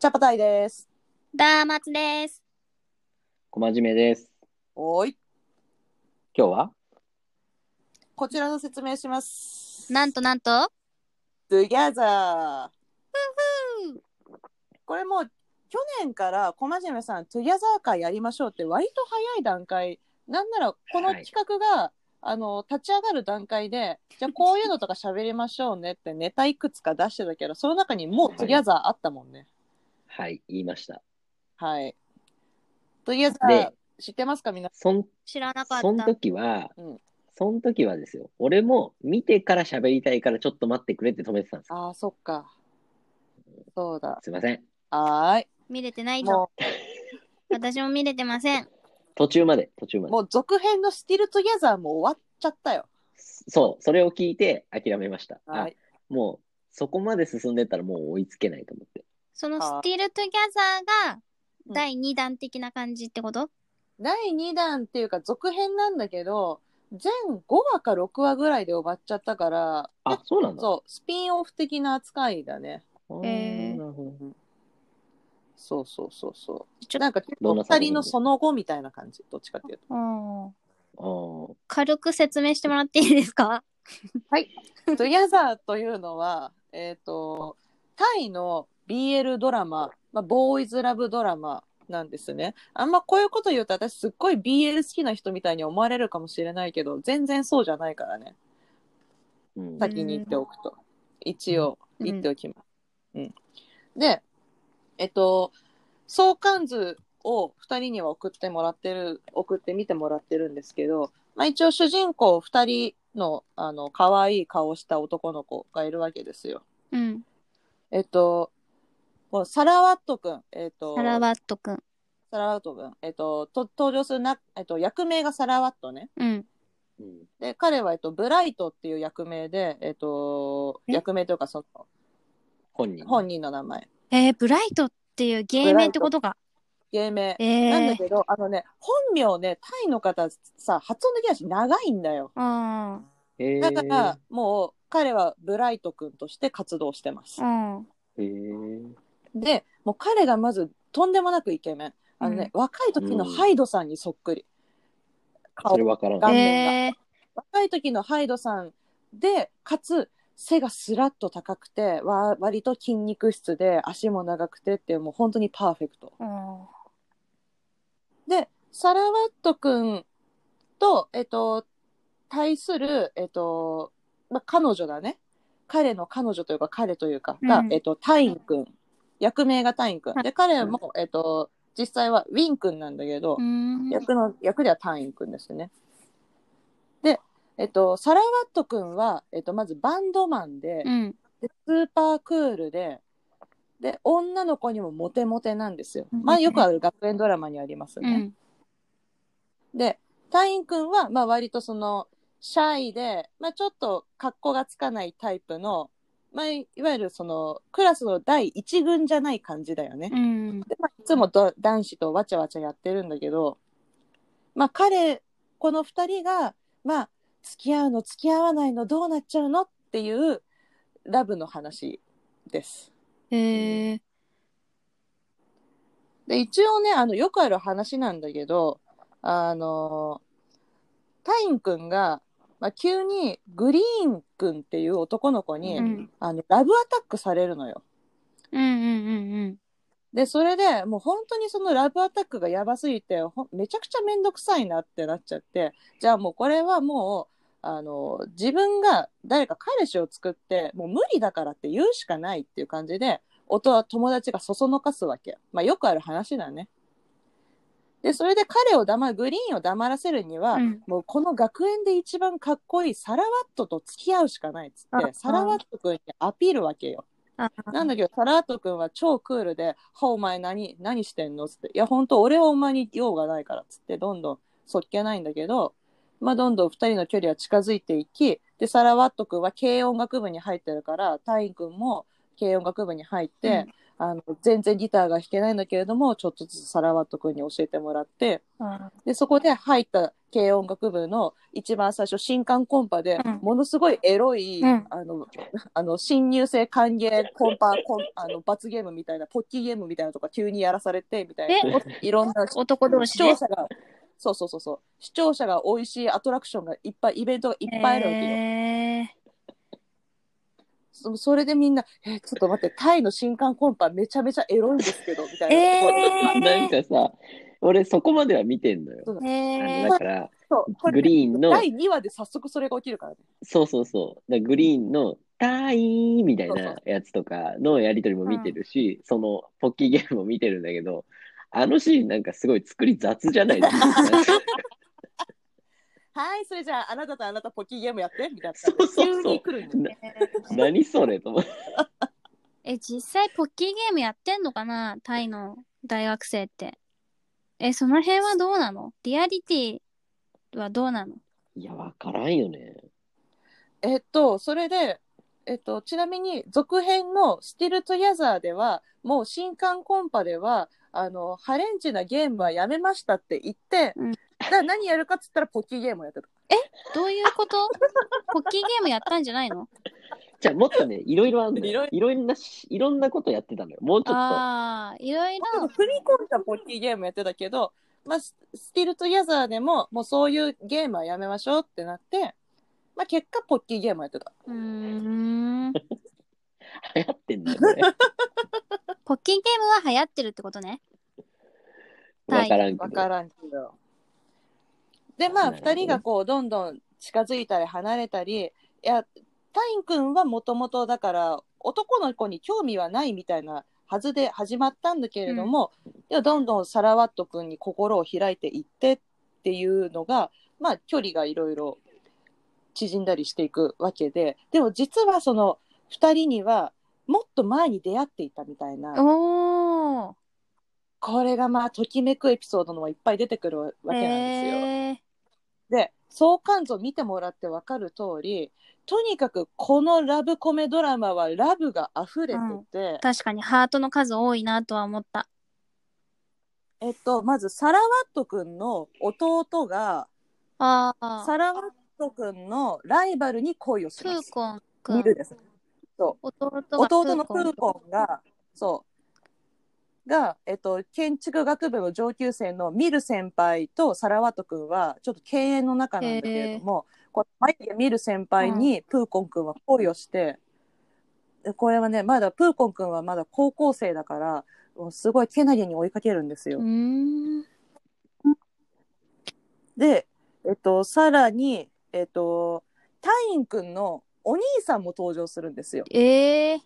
チャパタイです。ダーマツです。小真面目です。おーい。今日は？こちらの説明します。なんとなんと？Together。これもう去年から小真面目さん Together 会やりましょうって割と早い段階なんならこの企画が、あの立ち上がる段階でじゃあこういうのとか喋りましょうねってネタいくつか出してたけどその中にもう Together あったもんね。はい、言いました。はい。Together で知ってますか？みんな。そん、知らなかそんった。時は、うんそん時はですよ。俺も見てから喋りたいからちょっと待ってくれって止めてたんですよ。ああ、そっか。そうだ。すいません。はーい。見れてないとも。私も見れてません。途中まで、途中まう、で。もう続編の Still Together も終わっちゃったよ。そう、それを聞いて諦めました。あはい。もう、そこまで進んでったらもう追いつけないと思って。そのあ Still Together がうん第2弾的な感じってこと、第2弾っていうか続編なんだけど、全5話か6話ぐらいで終わっちゃったから、あ、そうなんだ。そう、スピンオフ的な扱いだね。あーへーなるほどそうそうそうそう。ちょなんか結構どんな作品二人のその後みたいな感じ。どっちかっていうと。うんあー軽く説明してもらっていいですか？トゥギャザーというのは、えっ、と、タイの BL ドラマ、まあ、ボーイズラブドラマなんですね。あんまこういうこと言うと私すっごい BL 好きな人みたいに思われるかもしれないけど、全然そうじゃないからね。うん先に言っておくと。一応言っておきます。うん。で、えっと、相関図を2人には送ってもらってる、送ってみてもらってるんですけど、まあ一応主人公2人の、あの、可愛い顔をした男の子がいるわけですよ。うん。えっと、このサラワットくん、えっと、サラワットくん。サラワットくん、えっと、と登場するな、えっと、役名がサラワットね。うん。うんで、彼は、えっと、ブライトっていう役名で、えっと、え？役名というか、その、本人。本人の名前。えー、ブライトっていう芸名ってことか。芸名。えー。なんだけど、あのね、本名ね、タイの方さ、発音できないし長いんだよ。うん。へーだから、もう、彼はブライト君として活動してますう。ん。へーで、もう彼がまず、とんでもなくイケメン。あのね、若い時のハイドさんにそっくり。顔それわから顔ない。えー。若い時のハイドさんで、かつ、背がスラッと高くて、わ割と筋肉質で、足も長くてっていう、もう本当にパーフェクト。うんで、サラワット君と、えっと、対する、えっと、まあ、彼女だね。彼の彼女というか、彼というか、が、うんえっと、タイン君。役名がタイン君。で、彼も、えっと、実際はウィン君なんだけど、うん。役の、役ではタイン君ですね。で、えっと、サラワット君は、えっと、まずバンドマンで、うん。でスーパークールで、で、女の子にもモテモテなんですよ。うんまあ、よくある学園ドラマにありますね。うん。で、隊員くんは、まあ割とその、シャイで、まあちょっと格好がつかないタイプの、まあいわゆるその、クラスの第一軍じゃない感じだよね。うん。で、まあいつもど男子とわちゃわちゃやってるんだけど、まあ彼、この二人が、まあ、付き合うの付き合わないのどうなっちゃうのっていうラブの話です。えー。で、一応ね、あの、よくある話なんだけど、あの、タインくんが、まあ、急にグリーンくんっていう男の子に、うん。あの、ラブアタックされるのよ。うんうんうんで、それでもう本当にそのラブアタックがやばすぎて、めちゃくちゃめんどくさいなってなっちゃって、じゃあもうこれはもう、あの、自分が誰か彼氏を作って、もう無理だからって言うしかないっていう感じで、夫は友達がそそのかすわけ。まあよくある話だね。で、それで彼を黙る、グリーンを黙らせるには、うん。もうこの学園で一番かっこいいサラワットと付き合うしかないっつってあ、サラワット君にアピールわけよ。あ。なんだけど、サラワット君は超クールで、は、お前何、何してんのつって、いや、本当俺はお前に用がないから、つって、どんどんそっけないんだけど、まあ、どんどん二人の距離は近づいていき、で、サラワット君は軽音楽部に入ってるから、タイン君も軽音楽部に入って、あの全然ギターが弾けないんだけれどもちょっとずつサラワット君に教えてもらってうん。でそこで入った軽音楽部の一番最初新刊コンパでうん。ものすごいエロい、うん。あの あの新入生歓迎コンパコン あの罰ゲームみたいなポッキーゲームみたいなのとか急にやらされてみたいな。えいろんな 男同士で？視聴。者がそうそうそうそう。視聴者が美味しいアトラクションがいっぱいイベントがいっぱいあるわけよ。えそそれでみんな、え、ちょっと待って、タイの新刊コンパめちゃめちゃエロいんですけど、みたいな。えー なんかさ、俺そこまでは見てんのよ。そうー、えあのだから、グリーンの、第2話で早速それが起きるからね。そうそうそう。だグリーンの、タイみたいなやつとかのやりとりも見てるし、そのポッキーゲームも見てるんだけど、あのシーンなんかすごい作り雑じゃないですか？はい、それじゃあ、あなたとあなたポッキーゲームやって、みたいな。そうそうそう急に来るんだよ。何それと思って。え、実際ポッキーゲームやってんのかなタイの大学生って。え、その辺はどうなの？リアリティはどうなの？いや、わからんよね。えっと、それで、えっと、ちなみに続編の「スティル・トゥ・ヤザー」ではもう新歓コンパではあのハレンチなゲームはやめましたって言って、うんだ何やるかっつったらポッキーゲームをやってた。どういうこと？ポッキーゲームやったんじゃないの？じゃあもっとね、いろいろあんのいろよ。いろんなし、いろんなことやってたのよ。もうちょっああ、いろいろ。振り込んだポッキーゲームやってたけど、まあ、ススティル・トゥ・ヤザーでももうそういうゲームはやめましょうってなって、まあ、結果ポッキーゲームやってた。うーん。と 流行ってんだよね。ポッキーゲームは流行ってるってことね。わからんけど。わからんけど。で、まあ、なるほどね二人がこう、どんどん近づいたり離れたり、いや、タイン君はもともとだから、男の子に興味はないみたいなはずで始まったんだけれども、でもどんどんサラワット君に心を開いていってっていうのが、まあ、距離がいろいろ縮んだりしていくわけで、でも実はその二人には、もっと前に出会っていたみたいな。これがまあときめくエピソードのもいっぱい出てくるわけなんですよ。えーで相関図を見てもらって分かる通りとにかくこのラブコメドラマはラブが溢れてて、確かにハートの数多いなとは思った。えっと、まずサラワット君の弟がああ。サラワット君のライバルに恋をしプーます。コンくん。ミルです。弟が弟のプーン。コンがそうが、えっと、建築学部の上級生のミル先輩とサラワット君はちょっと敬遠の中なんだけれども、こう眉毛ミル先輩にプーコン君は恋をして、でこれはねまだプーコン君はまだ高校生だからもうすごいけなげに追いかけるんですよ。うーん。で、えっと、さらに、えっと、タイン君のお兄さんも登場するんですよ。ええ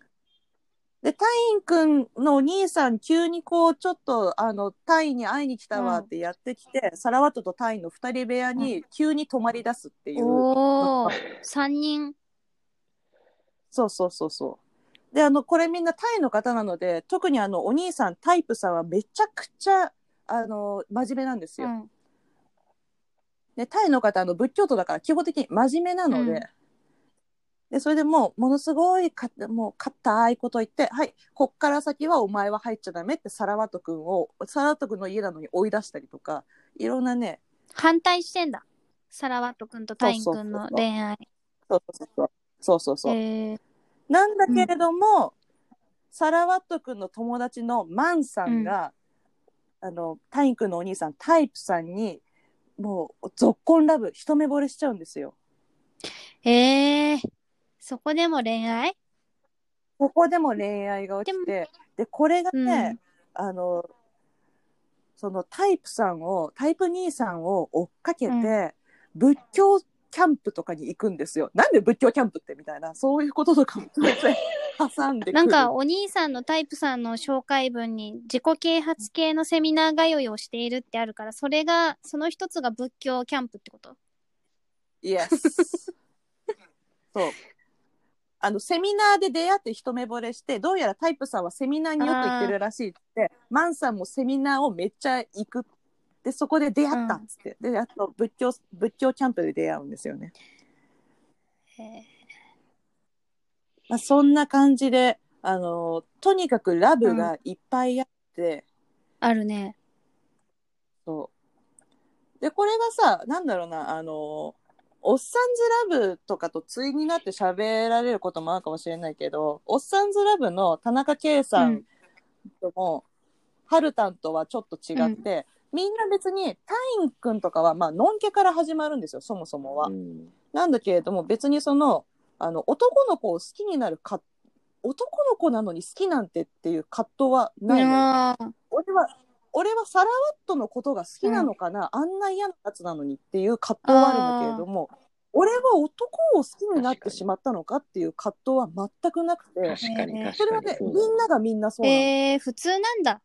で、タインくんのお兄さん、急にこう、ちょっと、あの、タイに会いに来たわってやってきて、サラワットとタイの二人部屋に急に泊まり出すっていう。おー。三人。そうそうそうそう。で、あの、これみんなタイの方なので、特にあの、お兄さん、タイプさんはめちゃくちゃ、あの、真面目なんですよ。うん。で、タイの方、あの、仏教徒だから基本的に真面目なので、うんで、それでもう、ものすごいか、もう、硬いこと言って、はい、こっから先はお前は入っちゃダメってサラワット君を、サラワット君の家なのに追い出したりとか、いろんなね、反対してんだ。サラワットくんとタインくんの恋愛。そうそうそう。そうそうそう。えーなんだけれども、サラワット君の友達のマンさんが、あの、タイン君のお兄さん、タイプさんに、もう、ぞっこんラブ、一目惚れしちゃうんですよ。えー、そこでも恋愛？ここでも恋愛が起きて、で、これがね、あの、そのタイプさんを、タイプ兄さんを追っかけて、うん仏教キャンプとかに行くんですよ。なんで仏教キャンプって？みたいな、そういうこととかも当然 挟んでくる。なんかお兄さんのタイプさんの紹介文に自己啓発系のセミナー通いをしているってあるから、それが、その一つが仏教キャンプってこと？イエス。そう。あの、セミナーで出会って一目惚れして、どうやらタイプさんはセミナーによく行ってるらしいって、マンさんもセミナーをめっちゃ行く。で、そこで出会ったっつって。で、あと仏教、仏教キャンプで出会うんですよね。へまあ、そんな感じで、あの、とにかくラブがいっぱいあって、あるね。そう。で、これがさ、なんだろうな、あの、おっさんずラブとかと対になって喋られることもあるかもしれないけど、おっさんずラブの田中圭さんとも、ハルタンとはちょっと違って、みんな別にタインくんとかは、まあ、のんけから始まるんですよ、そもそもは。うん。なんだけれども、別にその、あの、男の子を好きになるか、男の子なのに好きなんてっていう葛藤はない俺は、俺はサラワットのことが好きなのかな、あんな嫌なやつなのにっていう葛藤はあるんだけれども、俺は男を好きになってしまったのかっていう葛藤は全くなくて、確かにえーそれはね、みんながみんなそうなの。えー、普通なんだ。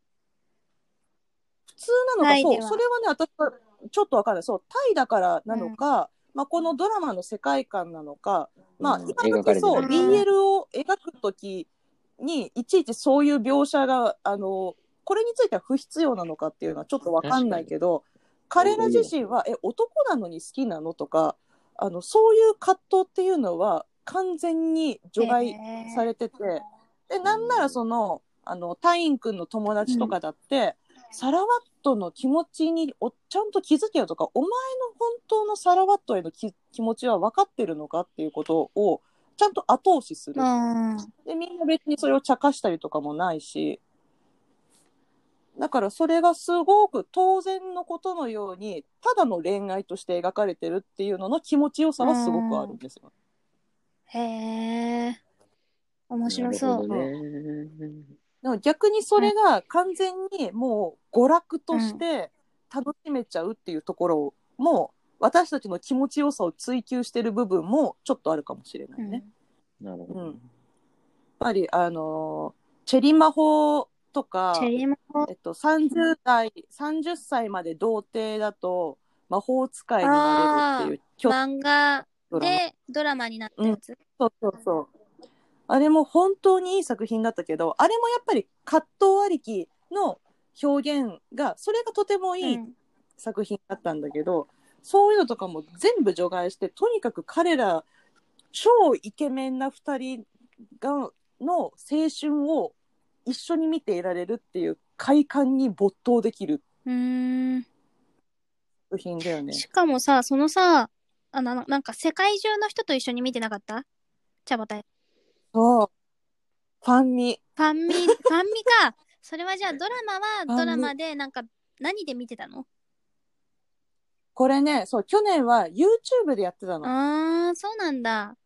普通なのか、そう、それはね、私はちょっとわかんない。そう、タイだからなのか、まあ、このドラマの世界観なのか、まあ、うん今描かれて時そう、る BL を描くときに、いちいちそういう描写が、あの、これについては不必要なのかっていうのはちょっとわかんないけど、彼ら自身は、え、男なのに好きなのとか、あの、そういう葛藤っていうのは完全に除外されてて、で、なんならその、あの、タインくんの友達とかだって、サラワットの気持ちにおちゃんと気づけよとか、お前の本当のサラワットへのき気持ちは分かってるのかっていうことを、ちゃんと後押しする。うん。で、みんな別にそれを茶化したりとかもないし、だからそれがすごく当然のことのように、ただの恋愛として描かれてるっていうのの気持ちよさはすごくあるんですよ。へえ。面白そう。ね。でも逆にそれが完全にもう娯楽として楽しめちゃうっていうところも、私たちの気持ちよさを追求してる部分もちょっとあるかもしれないね。やっなるほど。うんぱりあのーチェリマホとか。えっと、30代、30歳まで童貞だと魔法使いになれるっていう漫画でドラマになったやつ。そうそうそう。あれも本当にいい作品だったけど、あれもやっぱり葛藤ありきの表現が、それがとてもいいうん作品だったんだけど、そういうのとかも全部除外して、とにかく彼ら、超イケメンな二人が、の青春を一緒に見ていられるっていう快感に没頭できるうーん。作品だよね。しかもさ、そのさ、あの、なんか世界中の人と一緒に見てなかった？チャボタイ。そう。ファンミ。ファンミ、ファンミか。それはじゃあドラマはドラマでなんか何で見てたの？これね、そう、去年は YouTube でやってたの。あー、そうなんだ。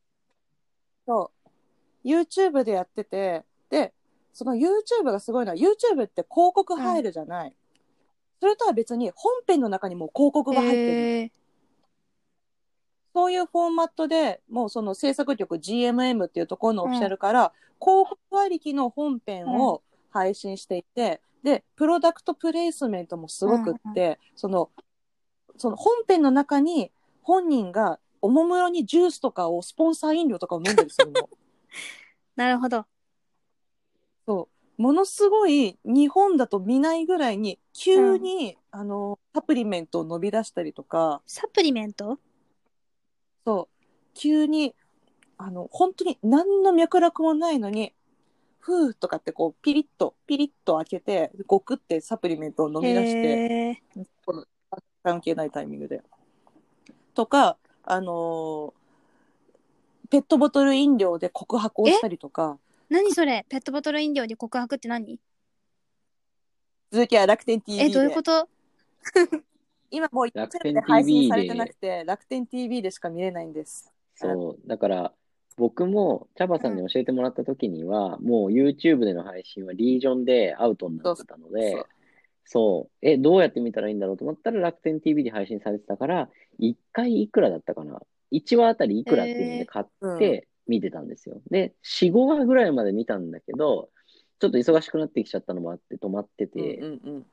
そう。YouTube でやってて、で、その YouTube がすごいのは、YouTube って広告入るじゃない。それとは別に本編の中にも広告が入ってる。へーそういうフォーマットで、もうその制作局 GMM っていうところのオフィシャルから、広告ありきの本編を配信していて、で、プロダクトプレイスメントもすごくって、その、その本編の中に本人がおもむろにジュースとかを、スポンサー飲料とかを飲んでるするの。なるほど。そう。ものすごい日本だと見ないぐらいに急に、あのサプリメントを伸び出したりとか。サプリメント？そう。急にあの本当に何の脈絡もないのにふーとかってこうピリッとピリッと開けてごくってサプリメントを飲み出してこの関係ないタイミングで。とかあのペットボトル飲料で告白をしたりとか何それ？ペットボトル飲料で告白って何？続きは楽天 TV でえ、どういうこと？今もう一楽天で配 TV 信されてなくて、楽天 TV でしか見れないんです。そう。だから、僕も、チャバさんに教えてもらった時には、もう YouTube での配信はリージョンでアウトになってたのそうで、そう。え、どうやって見たらいいんだろうと思ったら楽天 TV で配信されてたから、1回いくらだったかな ?1 話あたりいくらっていうので買って見てたんですよ。で、4、5話ぐらいまで見たんだけど、ちょっと忙しくなってきちゃったのもあって止まってて、うんうん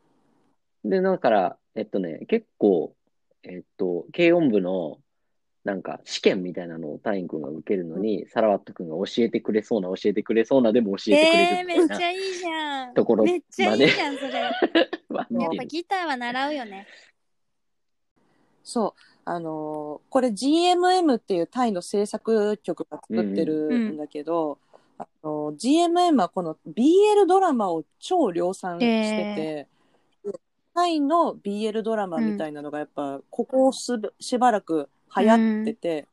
で、だから、えっとね、結構、えっと、軽音部の、なんか、試験みたいなのをタイン君が受けるのに、サラワット君が教えてくれそうな、教えてくれそうな、でも教えてくれえー、るみたいなめっちゃいいじゃん。ところめっちゃいいじゃん、それ。やはっぱ。ギターは習うよね。そう。あのーこれ GMM っていうタイの制作局が作ってるんだけど、あの GMM はこの BL ドラマを超量産してて、でタイの BL ドラマみたいなのがやっぱここすしばらく流行ってて、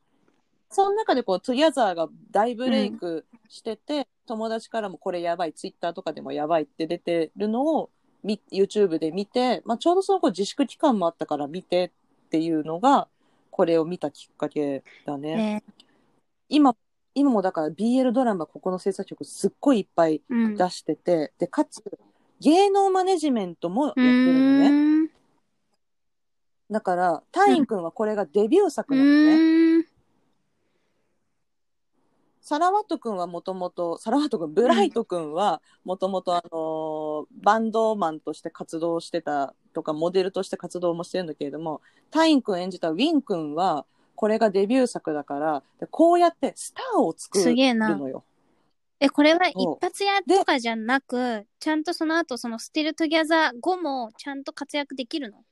その中でこうトゥギャザーが大ブレイクしてて、友達からもこれやばい、ツイッターとかでもやばいって出てるのをみ YouTube で見て、まあ、ちょうどその子自粛期間もあったから見てっていうのが、これを見たきっかけだね。ね今、今もだから BL ドラマここの制作局すっごいいっぱいうん。出してて、で、かつ、芸能マネジメントもやってうるのね。だから、タインくんはこれがデビュー作うなのね。サラワットくんはもともと、サラワットくん、ブライトくん。はもともとあのーバンドマンとして活動してたとか、モデルとして活動もしてるんだけれども、タインくん演じたウィンくんは、これがデビュー作だから、でこうやってスターを作るすげえな。のよ。え、これは一発屋とかじゃなく、ちゃんとその後、その Still 2gether 後もちゃんと活躍できるの？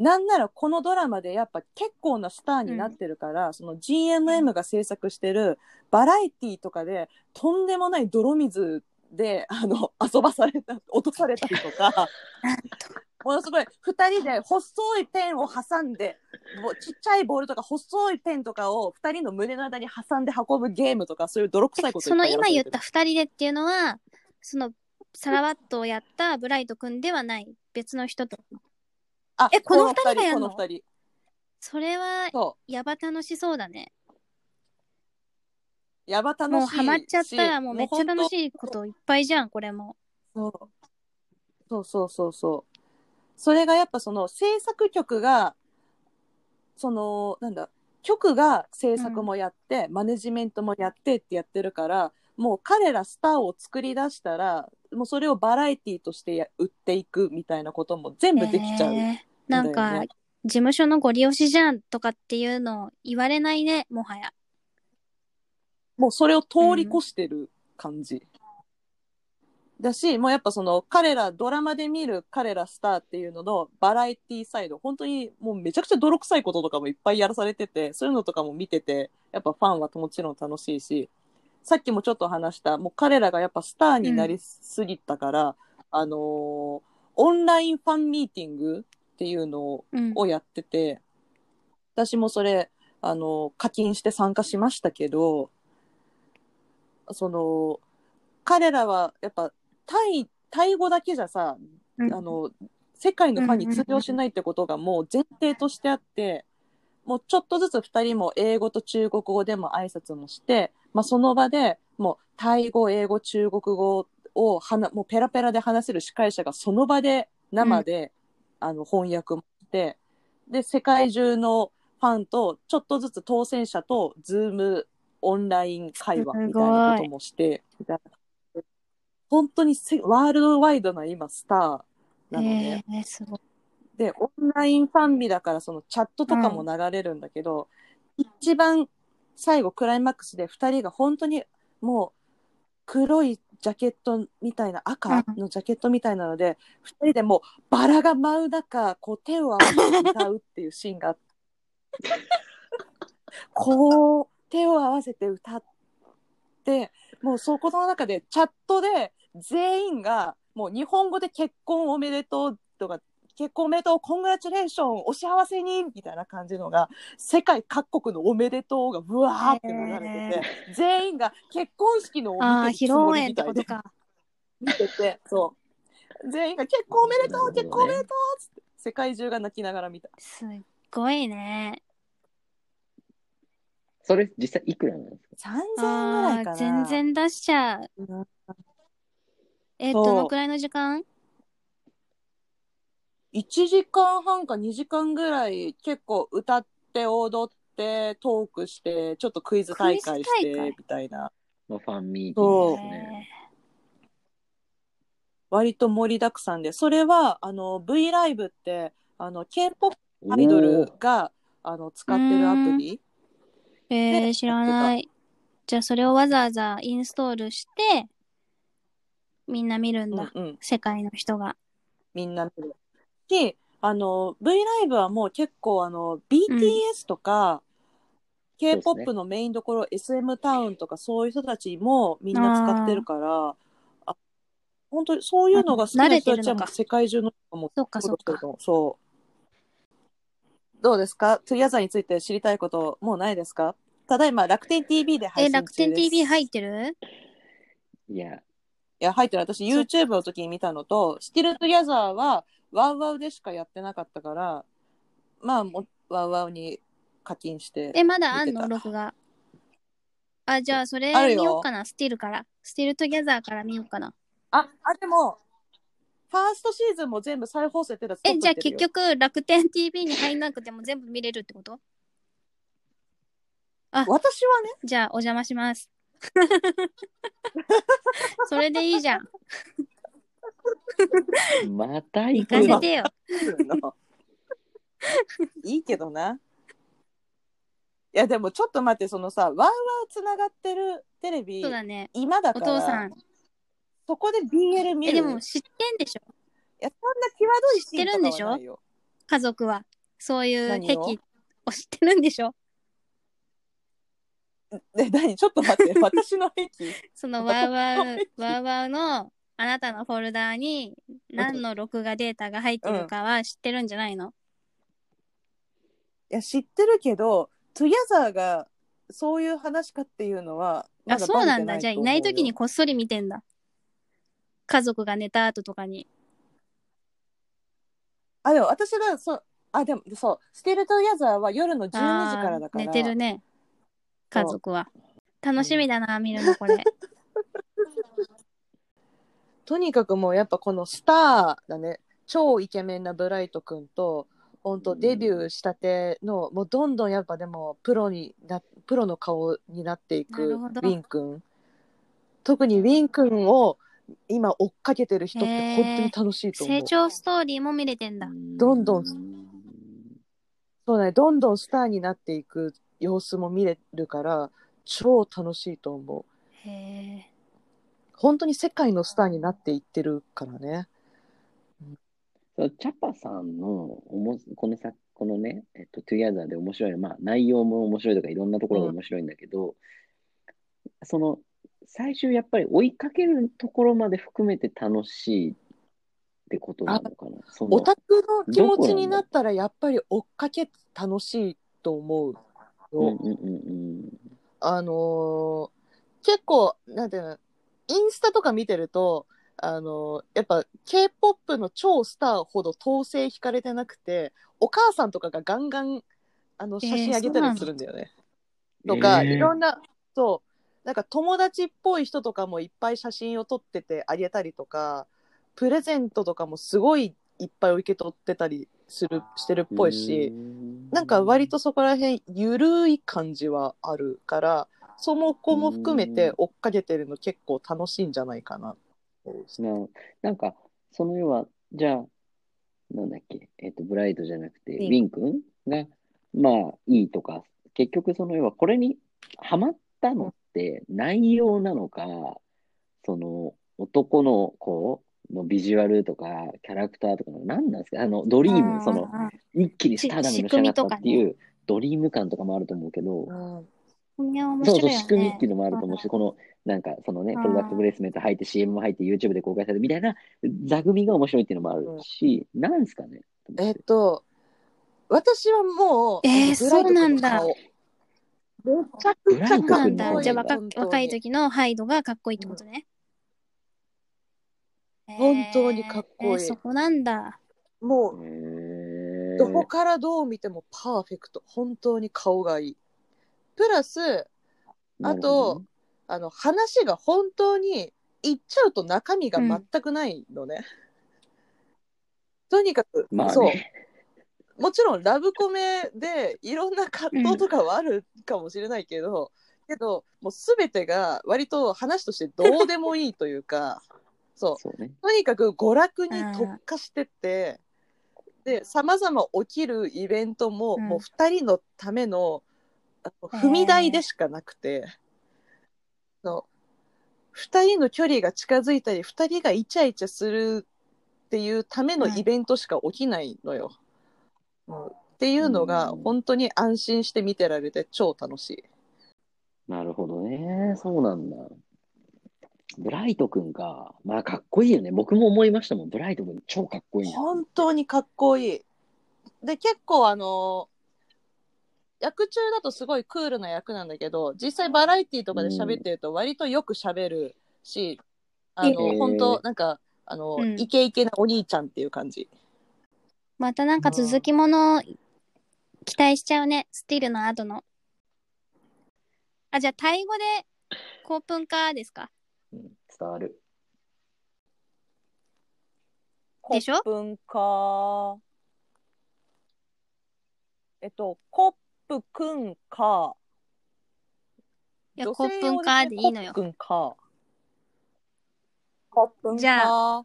なんならこのドラマでやっぱ結構なスターになってるから、その GMM が制作してるバラエティとかでとんでもない泥水であの遊ばされた落とされたりとか。ものすごい2人で細いペンを挟んでぼちっちゃいボールとか細いペンとかを2人の胸の間に挟んで運ぶゲームとかそういう泥臭いこといその今言った二人でっていうのは、そのサラワットをやったブライト君ではない別の人と。あえこの二人がやんの？この2人それはやば楽しそうだね。やば楽しいもうハマっちゃったらもうめっちゃ楽いしいこといっぱいじゃん、これも。そうそうそうそうそう。それがやっぱその制作局が、その、なんだ、局が制作もやって、マネジメントもやってってやってるから、もう彼らスターを作り出したら、もうそれをバラエティとしてや売っていくみたいなことも全部できちゃう。えーなんだよかね、事務所のご利用しじゃんとかっていうのを言われないね、もはや。もうそれを通り越してる感じ。だし、もうやっぱその彼ら、ドラマで見る彼らスターっていうののバラエティサイド、本当にもうめちゃくちゃ泥臭いこととかもいっぱいやらされてて、そういうのとかも見てて、やっぱファンはもちろん楽しいし、さっきもちょっと話した、もう彼らがやっぱスターになりすぎたから、あのーオンラインファンミーティングっていうのをやってて、私もそれ、あの、課金して参加しましたけど、その、彼らはやっぱ、タイ、タイ語だけじゃさ、うん。あの、世界のファンに通用しないってことがもう前提としてあって、もうちょっとずつ二人も英語と中国語でも挨拶もして、まあその場でもうタイ語、英語、中国語をはなもうペラペラで話せる司会者がその場で生で、あの翻訳もして、で、世界中のファンとちょっとずつ当選者とズームオンライン会話みたいなこともして、本当にせワールドワイドな今スターなのね。えー、すごい。で、オンラインファンミだからそのチャットとかも流れるんだけど、一番最後クライマックスで二人が本当にもう黒いジャケットみたいな赤のジャケットみたいなので、二、人でもうバラが舞う中、こう手を合わせて歌うっていうシーンが こう手を合わせて歌って、もうそこの中でチャットで全員がもう日本語で結婚おめでとうとか結婚おめでとうコングラチュレーションお幸せにみたいな感じのが世界各国のおめでとうがブワーって流れてて、全員が結婚式のをああ、披見てるつも露宴りみたいでってことか。見ててそう。全員が結婚おめでとう結婚おめでとうっつって世界中が泣きながら見た。すっごいね。それ実際いくらなんですか？3000円ぐらあいかな。あ、全然出しちゃう。うん。え、どのくらいの時間？1時間半か2時間ぐらい結構歌って踊ってトークしてちょっとクイズ大会しクイズ大会？てみたいなまあ、ファンミーティングですえね。割と盛りだくさんでそれはあの V ライブってあの K-POP アイドルがあの使ってるアプリ？ー、えーで知らない。じゃあそれをわざわざインストールして、みんな見るんだ。うんうん世界の人が。みんな見るしあの V ライブはもう結構あの BTS とか、K-POP のメインどころ、SM タウンとかそういう人たちもみんな使ってるから、あ本当にそういうのが好きな人たちはもう世界中の人もそっかそっか。そう。どうですか？トゥギャザーについて知りたいこともうないですか？ただいま楽天 TV で配え、信中です。楽天 TV 入ってる？いや、いや、入ってる。私、YouTube の時に見たのと、 Still 2gether は、 WOWOW でしかやってなかったから、まあ、 WOWOW に課金して。え、まだあんの？録画。あ、じゃあそれあるよ見ようかな。 Still から。 Still 2gether から見ようかな。あ、あ、でも、ファーストシーズンも全部再放送やってたえ、じゃあ結局楽天 TV に入んなくても全部見れるってこと？私はね、じゃあお邪魔します。それでいいじゃん。また行行くの？かせてよ。いいけどな。いや、でもちょっと待って、そのさ、ワウワウつながってるテレビそう、だね。お今だから、父さん。そこで BL 見る？え、でも知ってんでしょ？いや、そんな際どいシーンとかはないよ。知ってるんでしょ家族は。そういう何を？癖を知ってるんでしょ？で、何？ちょっと待って、私の癖？その WOWOW、WOWOW のあなたのフォルダーに何の録画データが入ってるかは知ってるんじゃないの、いや、知ってるけど、トゥギャザーがそういう話かっていうのは、まあ、だそうなんだ。じゃあいない時にとこっそり見てんだ。家族が寝た後とかに。あ、でも私が、そう、あ、でも、そう、 Still 2gether は夜の12時からだから。あー寝てるね。家族は。楽しみだな、見るのこれ。とにかくもうやっぱこのスターだね。超イケメンなブライト君と、本当デビューしたての、もうどんどんやっぱでもプロにな、プロの顔になっていくウィン君。特にウィン君を今追っかけてる人って本当に楽しいと思う。成長ストーリーも見れてんだ。どんどんそうね、どんどんスターになっていく様子も見れるから、超楽しいと思う。へえ。本当に世界のスターになっていってるからね。チャパさんのおもこのさこのね、えっと、トゥギャザーで面白いのまあ、内容も面白いとか、いろんなところが面白いんだけど、その、最終やっぱり追いかけるところまで含めて楽しいってことなのかな？オタクの気持ちになったらやっぱり追っかけ楽しいと思うよ。うんうんうんあのー結構、なんていうの、インスタとか見てると、あのーやっぱ K-POP の超スターほど統制引かれてなくて、お母さんとかがガンガン、あの、えー写真あげたりするんだよね。うん。とか、えーいろんな、そう、なんか友達っぽい人とかもいっぱい写真を撮っててあげたりとか、プレゼントとかもすごいいっぱい受け取ってたりする、してるっぽいし、なんか割とそこら辺ゆるい感じはあるから、その子も含めて追っかけてるの結構楽しいんじゃないかな。ななんか、その要は、じゃあ、なんだっけ、えっと、ブライトじゃなくて、ウィン君が、まあ、いいとか、結局、その要は、これにハマったのって内容なのか、その、男の子のビジュアルとか、キャラクターとかの何なんですか？あの、ドリーム、その、一気にスターダムにのし上がったっていう、ドリーム感とかもあると思うけど、うん、そうそう。仕組みっていうのもあると思うし、この、なんか、そのね、うんプロダクトプレイスメント入って CM も入って YouTube で公開されるみたいな座組が面白いっていうのもあるし、なんすかね？えっと、私はもう、えーそうなんだ顔めちゃく。じゃあ若い時のハイドがかっこいいってことね。本当にかっこいいえーそこなんだ。もう、どこからどう見てもパーフェクト。本当に顔がいい。プラス、あと、あの、話が本当に言っちゃうと中身が全くないのね。とにかく、まあね、そう。もちろんラブコメでいろんな葛藤とかはあるかもしれないけど、けど、もうすべてが割と話としてどうでもいいというか、そう。ね。とにかく娯楽に特化してて、で、様々起きるイベントも、うんもう二人のための踏み台でしかなくて、そう二人の距離が近づいたり、二人がイチャイチャするっていうためのイベントしか起きないのよ。っていうのがうん本当に安心して見てられて超楽しい。なるほどね。そうなんだ。ブライト君か。まあ、かっこいいよね。僕も思いましたもん。ブライト君超かっこいいな。本当にかっこいい。で結構あの役中だとすごいクールな役なんだけど実際バラエティとかで喋ってると割とよく喋るし、あへのー本当なんかあの、うんイケイケなお兄ちゃんっていう感じ。またなんか続きもの期待しちゃうね。スティルの後の。あ、じゃあタイ語でコープンカーですか？うん、伝わる。でしょ？コップンかえっとコップくんかいや、コープンカーでいいのよコッ。プンかコップンじゃか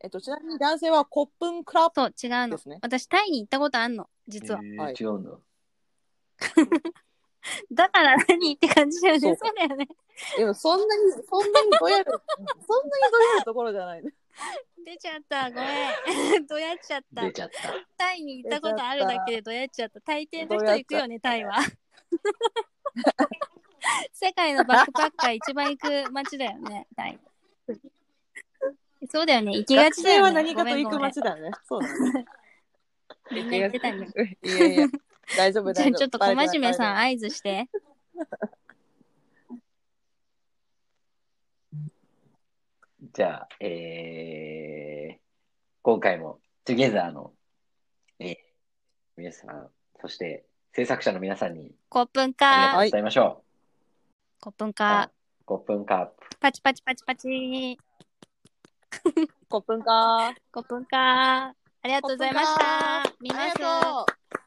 えっとちなみに男性はコップンクラップそう、違うの。ですね私、タイに行ったことあんの、実は。えーはい違うんだ。だから何って感じだよね。そそううだよね。でもそんなにそんなにどやるそんなにどやるところじゃないね 出ちゃった。ごめん。どやっちゃった出。ちゃった。タイに行ったことあるだけでどやっちゃった。大抵の人行くよね、タイは。世界のバックパッカー一番行く街だよね、タイ。そうだよね、行きが学ちだよね。生は何かと行く街だねそうだねみんな言ってたね。いやいや大丈夫大丈夫じゃあちょっと小真面目さんバ合図して。じゃあ、えー、今回も、トゥゲザーの、えー、皆さん、そして制作者の皆さんにコップンカー。がとうございましょコップンう。カコップンカー。パチパチパチパチ。レコップンかコップンカー。ありがとうございました。見あります。がとう